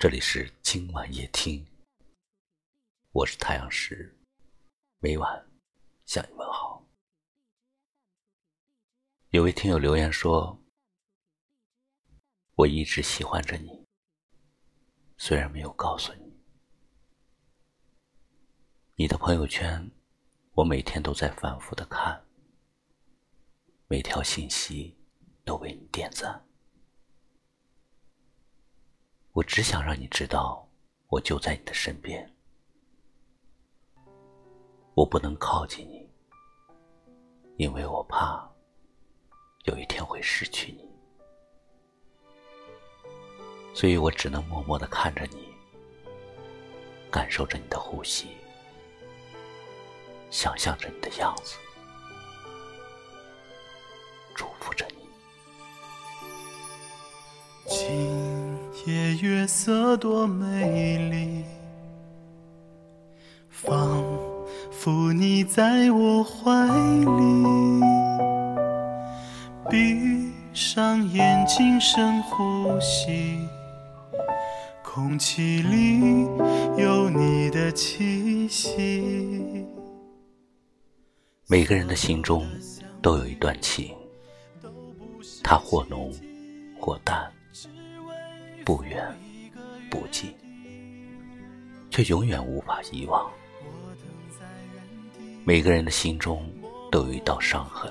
这里是今晚夜听，我是太阳石，每晚向你问好。有位听友留言说：“我一直喜欢着你，虽然没有告诉你。你的朋友圈，我每天都在反复的看，每条信息都为你点赞。”我只想让你知道，我就在你的身边。我不能靠近你，因为我怕有一天会失去你，所以我只能默默的看着你，感受着你的呼吸，想象着你的样子，夜月色多美丽，仿佛你在我怀里。闭上眼睛深呼吸，空气里有你的气息。每个人的心中都有一段情，它或浓或淡。不远不近，却永远无法遗忘。每个人的心中都有一道伤痕，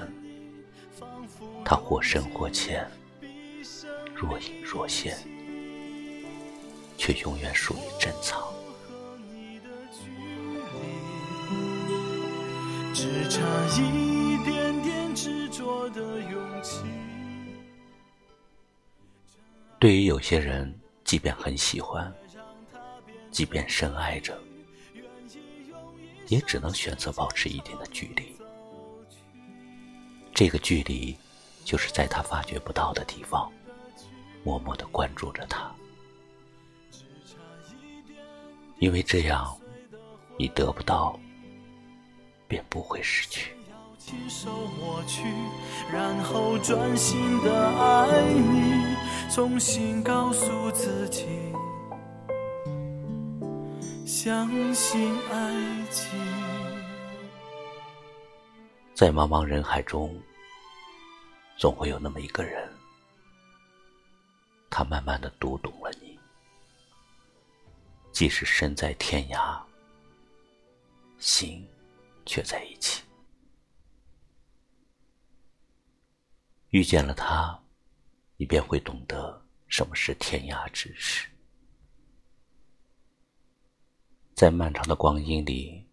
它或深或浅，若隐若现，却永远属于珍藏。只差一点点执着的勇气。对于有些人，即便很喜欢，即便深爱着，也只能选择保持一定的距离。这个距离，就是在他发觉不到的地方，默默的关注着他。因为这样，你得不到，便不会失去。手抹去然后专心的爱你，重新告诉自己，相信爱情。在茫茫人海中，总会有那么一个人，他慢慢的读懂了你，即使身在天涯，心却在一起。遇见了他，你便会懂得什么是天涯之事。在漫长的光阴里，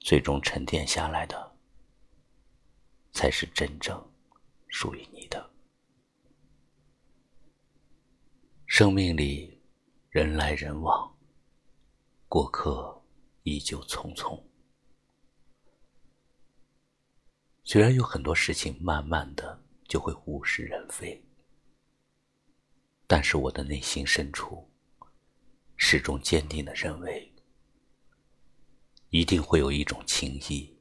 最终沉淀下来的，才是真正属于你的。生命里，人来人往，过客依旧匆匆。虽然有很多事情，慢慢的。就会物是人非，但是我的内心深处始终坚定的认为，一定会有一种情谊，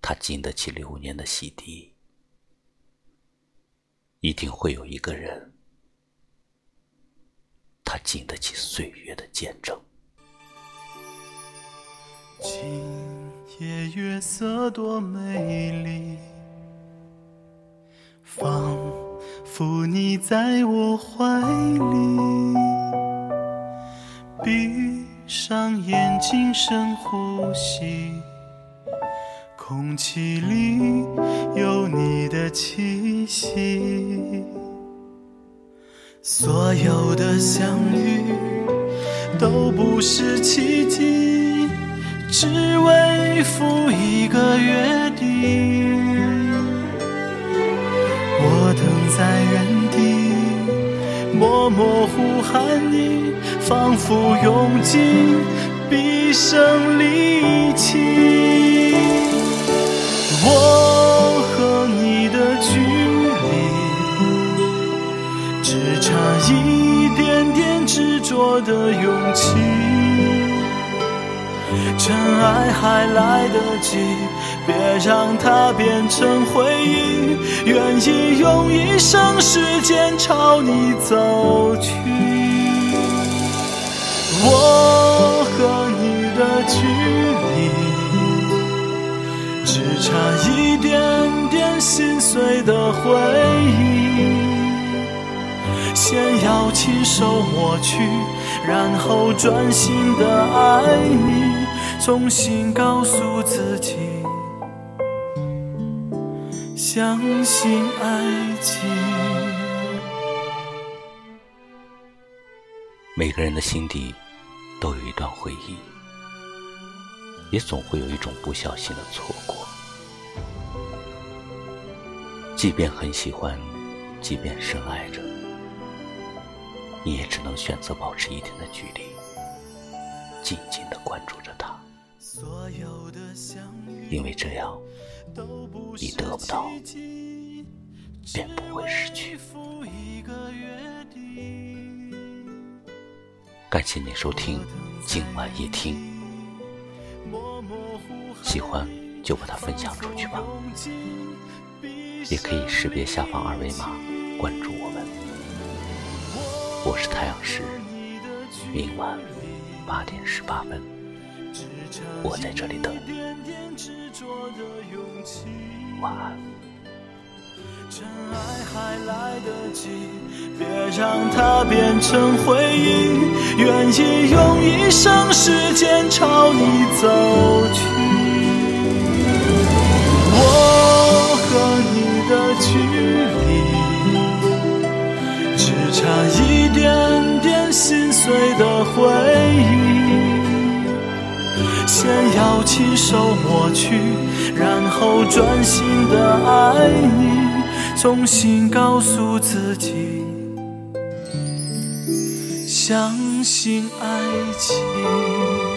它经得起流年的洗涤；一定会有一个人，他经得起岁月的见证。今夜月色多美丽。仿佛你在我怀里，闭上眼睛深呼吸，空气里有你的气息。所有的相遇都不是奇迹，只为赴一个约定。我呼喊你，仿佛用尽毕生力气。我和你的距离，只差一点点执着的勇气。趁爱还来得及别让它变成回忆愿意用一生时间朝你走去。我和你的距离只差一点点心碎的回忆。先要亲手抹去，然后专心的爱你，重新告诉自己，相信爱情。每个人的心底都有一段回忆，也总会有一种不小心的错过。即便很喜欢，即便深爱着。你也只能选择保持一定的距离，静静的关注着他，因为这样，你得不到，便不会失去。感谢你收听今晚夜听，喜欢就把它分享出去吧，也可以识别下方二维码关注我们。我是太阳石，明晚八点十八分，我在这里等你。晚安。真爱还来得及，别让它变成回忆。愿意用一生时间朝你走去。亲手抹去，然后专心的爱你，重新告诉自己，相信爱情。